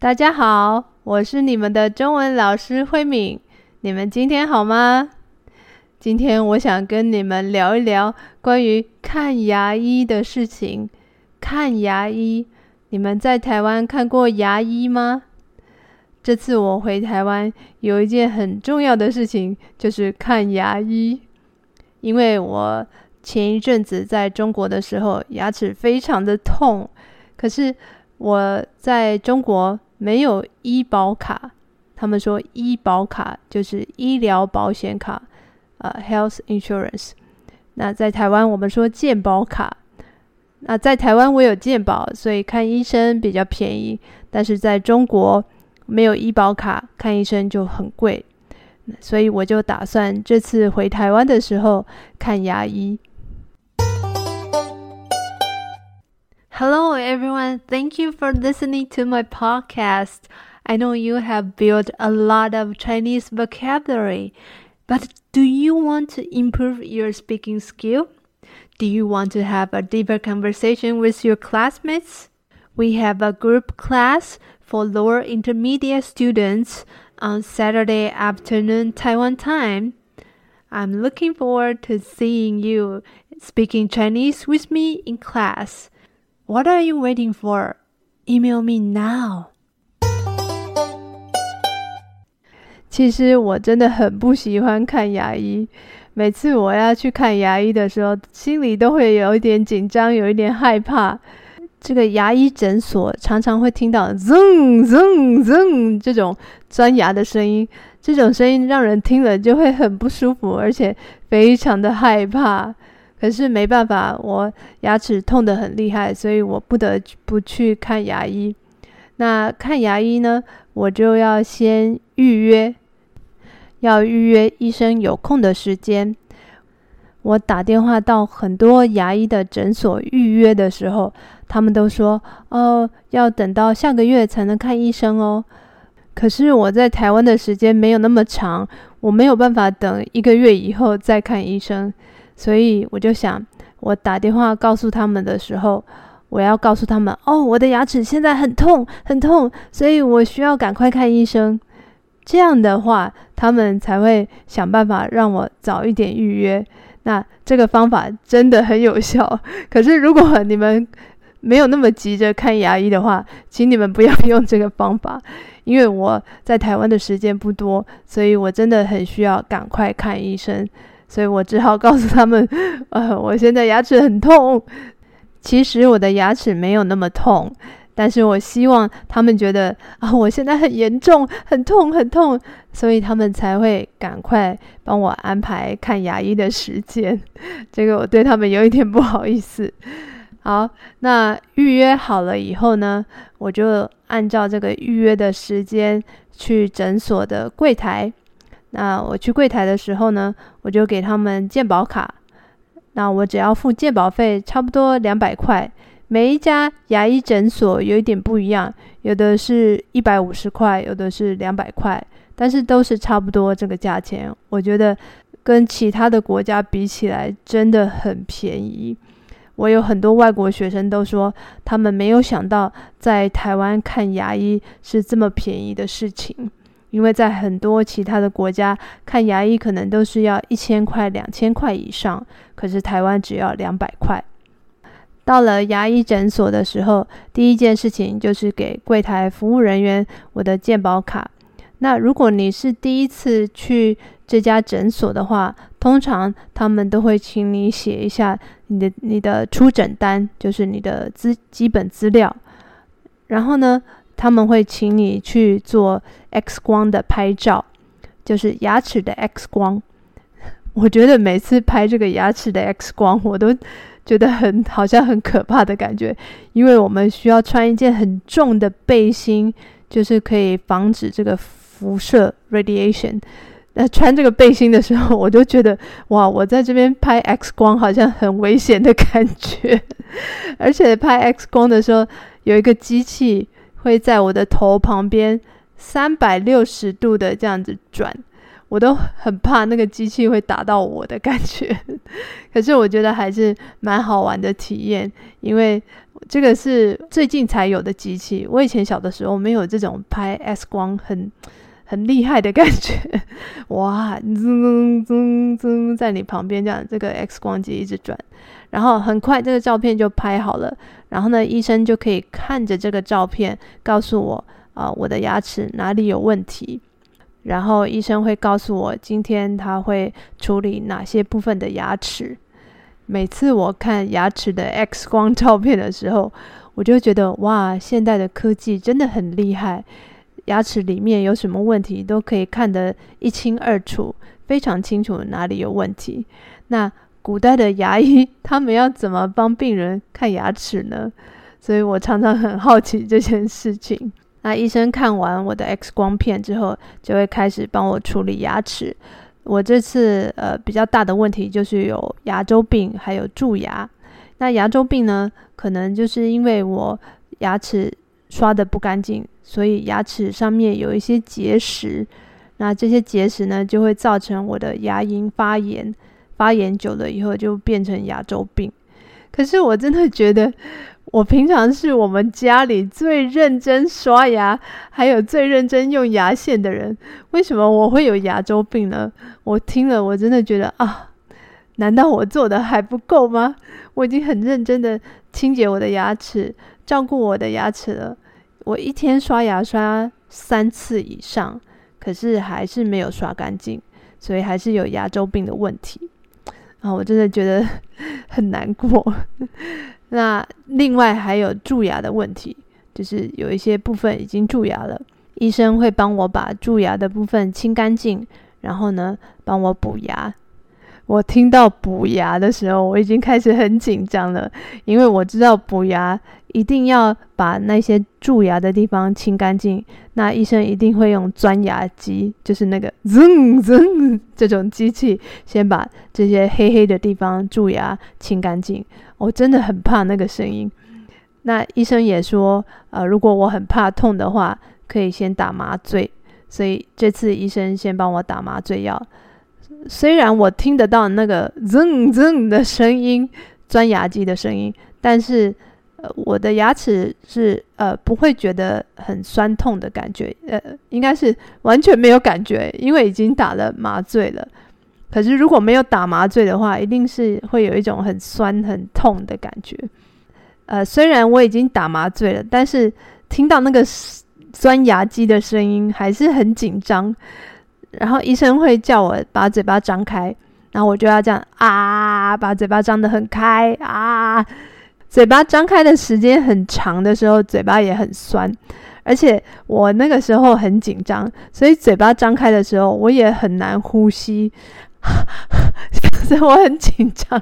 大家好，我是你们的中文老师慧敏。你们今天好吗？今天我想跟你们聊一聊关于看牙医的事情。看牙医，你们在台湾看过牙医吗？这次我回台湾，有一件很重要的事情，就是看牙医。因为我前一阵子在中国的时候，牙齿非常的痛，可是我在中国。没有医保卡，他们说医保卡就是医疗保险卡，呃，health insurance。那在台湾我们说健保卡。那在台湾我有健保，所以看医生比较便宜。但是在中国没有医保卡，看医生就很贵。所以我就打算这次回台湾的时候看牙医。Hello, everyone. Thank you for listening to my podcast. I know you have built a lot of Chinese vocabulary, but do you want to improve your speaking skill? Do you want to have a deeper conversation with your classmates? We have a group class for lower intermediate students on Saturday afternoon Taiwan time. I'm looking forward to seeing you speaking Chinese with me in class. What are you waiting for? Email me now. 其实我真的很不喜欢看牙医。每次我要去看牙医的时候，心里都会有一点紧张，有一点害怕。这个牙医诊所常常会听到“噌噌噌”这种钻牙的声音，这种声音让人听了就会很不舒服，而且非常的害怕。可是没办法，我牙齿痛得很厉害，所以我不得不去看牙医。那看牙医呢，我就要先预约，要预约医生有空的时间。我打电话到很多牙医的诊所预约的时候，他们都说：“哦，要等到下个月才能看医生哦。”可是我在台湾的时间没有那么长，我没有办法等一个月以后再看医生。所以我就想，我打电话告诉他们的时候，我要告诉他们，哦，我的牙齿现在很痛，很痛，所以我需要赶快看医生。这样的话，他们才会想办法让我早一点预约。那这个方法真的很有效。可是如果你们没有那么急着看牙医的话，请你们不要用这个方法，因为我在台湾的时间不多，所以我真的很需要赶快看医生。所以我只好告诉他们，呃，我现在牙齿很痛。其实我的牙齿没有那么痛，但是我希望他们觉得啊，我现在很严重，很痛，很痛，所以他们才会赶快帮我安排看牙医的时间。这个我对他们有一点不好意思。好，那预约好了以后呢，我就按照这个预约的时间去诊所的柜台。那我去柜台的时候呢，我就给他们健保卡。那我只要付健保费，差不多两百块。每一家牙医诊所有一点不一样，有的是一百五十块，有的是两百块，但是都是差不多这个价钱。我觉得跟其他的国家比起来，真的很便宜。我有很多外国学生都说，他们没有想到在台湾看牙医是这么便宜的事情。因为在很多其他的国家看牙医可能都是要一千块、两千块以上，可是台湾只要两百块。到了牙医诊所的时候，第一件事情就是给柜台服务人员我的健保卡。那如果你是第一次去这家诊所的话，通常他们都会请你写一下你的你的出诊单，就是你的资基本资料。然后呢，他们会请你去做 X 光的拍照，就是牙齿的 X 光。我觉得每次拍这个牙齿的 X 光，我都觉得很好像很可怕的感觉，因为我们需要穿一件很重的背心，就是可以防止这个辐射 radiation。那穿这个背心的时候，我都觉得哇，我在这边拍 X 光好像很危险的感觉，而且拍 X 光的时候有一个机器。会在我的头旁边三百六十度的这样子转，我都很怕那个机器会打到我的感觉。可是我觉得还是蛮好玩的体验，因为这个是最近才有的机器。我以前小的时候没有这种拍 X 光很很厉害的感觉，哇，噌噌噌在你旁边这样，这个 X 光机一直转，然后很快这个照片就拍好了，然后呢，医生就可以看着这个照片告诉我。啊、我的牙齿哪里有问题？然后医生会告诉我，今天他会处理哪些部分的牙齿。每次我看牙齿的 X 光照片的时候，我就觉得哇，现代的科技真的很厉害，牙齿里面有什么问题都可以看得一清二楚，非常清楚哪里有问题。那古代的牙医他们要怎么帮病人看牙齿呢？所以我常常很好奇这件事情。那医生看完我的 X 光片之后，就会开始帮我处理牙齿。我这次呃比较大的问题就是有牙周病，还有蛀牙。那牙周病呢，可能就是因为我牙齿刷得不干净，所以牙齿上面有一些结石。那这些结石呢，就会造成我的牙龈发炎，发炎久了以后就变成牙周病。可是我真的觉得。我平常是我们家里最认真刷牙，还有最认真用牙线的人，为什么我会有牙周病呢？我听了，我真的觉得啊，难道我做的还不够吗？我已经很认真的清洁我的牙齿，照顾我的牙齿了。我一天刷牙刷三次以上，可是还是没有刷干净，所以还是有牙周病的问题。啊，我真的觉得很难过。那另外还有蛀牙的问题，就是有一些部分已经蛀牙了，医生会帮我把蛀牙的部分清干净，然后呢，帮我补牙。我听到补牙的时候，我已经开始很紧张了，因为我知道补牙一定要把那些蛀牙的地方清干净。那医生一定会用钻牙机，就是那个噌噌这种机器，先把这些黑黑的地方蛀牙清干净。我真的很怕那个声音。那医生也说，呃，如果我很怕痛的话，可以先打麻醉。所以这次医生先帮我打麻醉药。虽然我听得到那个噌噌的声音，钻牙机的声音，但是呃，我的牙齿是呃不会觉得很酸痛的感觉，呃，应该是完全没有感觉，因为已经打了麻醉了。可是如果没有打麻醉的话，一定是会有一种很酸很痛的感觉。呃，虽然我已经打麻醉了，但是听到那个钻牙机的声音还是很紧张。然后医生会叫我把嘴巴张开，然后我就要这样啊，把嘴巴张得很开啊。嘴巴张开的时间很长的时候，嘴巴也很酸。而且我那个时候很紧张，所以嘴巴张开的时候，我也很难呼吸。所以我很紧张，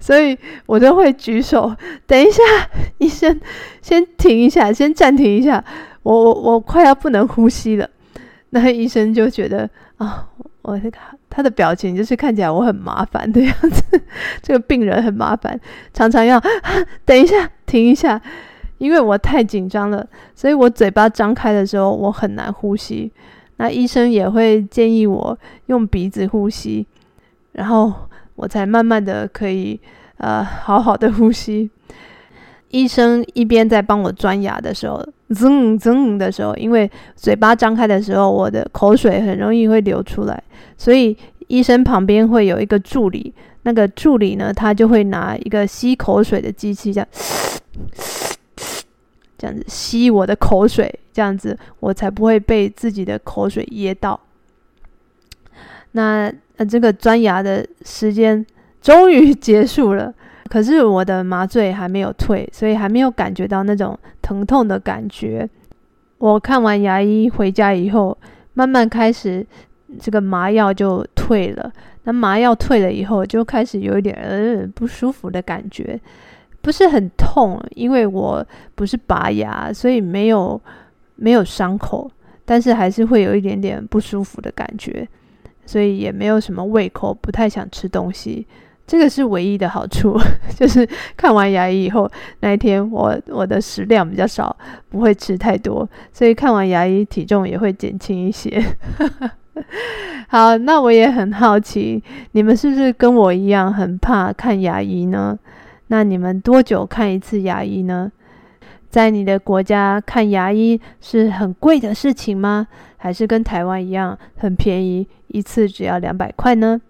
所以我都会举手。等一下，医生，先停一下，先暂停一下。我我我快要不能呼吸了。那医生就觉得啊，我他的表情就是看起来我很麻烦的样子，这个病人很麻烦，常常要 等一下，停一下，因为我太紧张了，所以我嘴巴张开的时候我很难呼吸。那医生也会建议我用鼻子呼吸，然后我才慢慢的可以呃好好的呼吸。医生一边在帮我钻牙的时候，噌噌的时候，因为嘴巴张开的时候，我的口水很容易会流出来，所以医生旁边会有一个助理，那个助理呢，他就会拿一个吸口水的机器，这样，这样子吸我的口水，这样子我才不会被自己的口水噎到。那呃，这个钻牙的时间终于结束了。可是我的麻醉还没有退，所以还没有感觉到那种疼痛的感觉。我看完牙医回家以后，慢慢开始这个麻药就退了。那麻药退了以后，就开始有一点呃不舒服的感觉，不是很痛，因为我不是拔牙，所以没有没有伤口，但是还是会有一点点不舒服的感觉，所以也没有什么胃口，不太想吃东西。这个是唯一的好处，就是看完牙医以后，那一天我我的食量比较少，不会吃太多，所以看完牙医体重也会减轻一些。好，那我也很好奇，你们是不是跟我一样很怕看牙医呢？那你们多久看一次牙医呢？在你的国家看牙医是很贵的事情吗？还是跟台湾一样很便宜，一次只要两百块呢？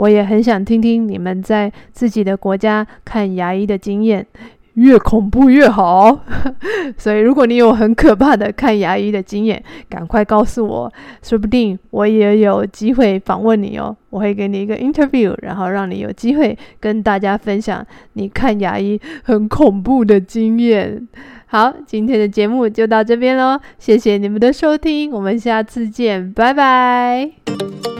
我也很想听听你们在自己的国家看牙医的经验。越恐怖越好，所以如果你有很可怕的看牙医的经验，赶快告诉我，说不定我也有机会访问你哦。我会给你一个 interview，然后让你有机会跟大家分享你看牙医很恐怖的经验。好，今天的节目就到这边喽，谢谢你们的收听，我们下次见，拜拜。